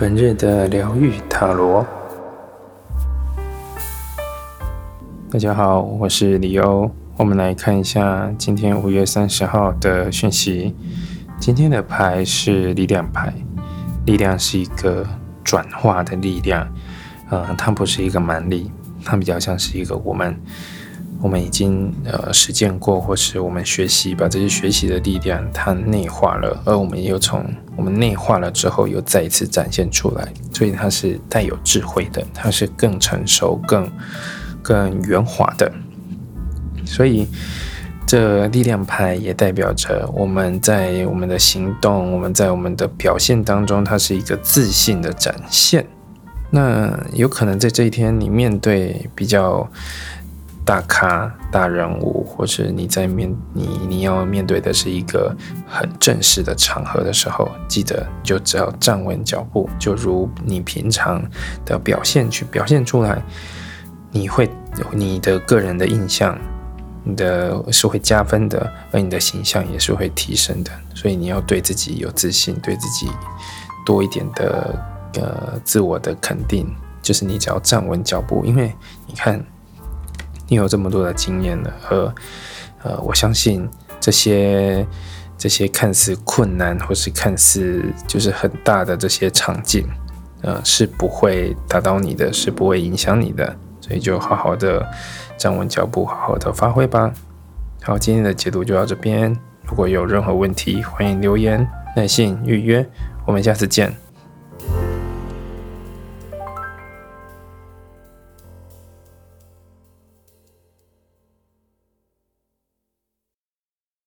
本日的疗愈塔罗，大家好，我是李欧。我们来看一下今天五月三十号的讯息。今天的牌是力量牌，力量是一个转化的力量，呃，它不是一个蛮力，它比较像是一个我们。我们已经呃实践过，或是我们学习，把这些学习的力量它内化了，而我们又从我们内化了之后，又再一次展现出来，所以它是带有智慧的，它是更成熟、更更圆滑的。所以这力量牌也代表着我们在我们的行动，我们在我们的表现当中，它是一个自信的展现。那有可能在这一天，你面对比较。大咖、大人物，或是你在面你你要面对的是一个很正式的场合的时候，记得就只要站稳脚步，就如你平常的表现去表现出来，你会你的个人的印象，你的是会加分的，而你的形象也是会提升的。所以你要对自己有自信，对自己多一点的呃自我的肯定，就是你只要站稳脚步，因为你看。你有这么多的经验了，而呃，我相信这些这些看似困难或是看似就是很大的这些场景，呃，是不会打倒你的，是不会影响你的，所以就好好的站稳脚步，好好的发挥吧。好，今天的解读就到这边。如果有任何问题，欢迎留言、耐信预约。我们下次见。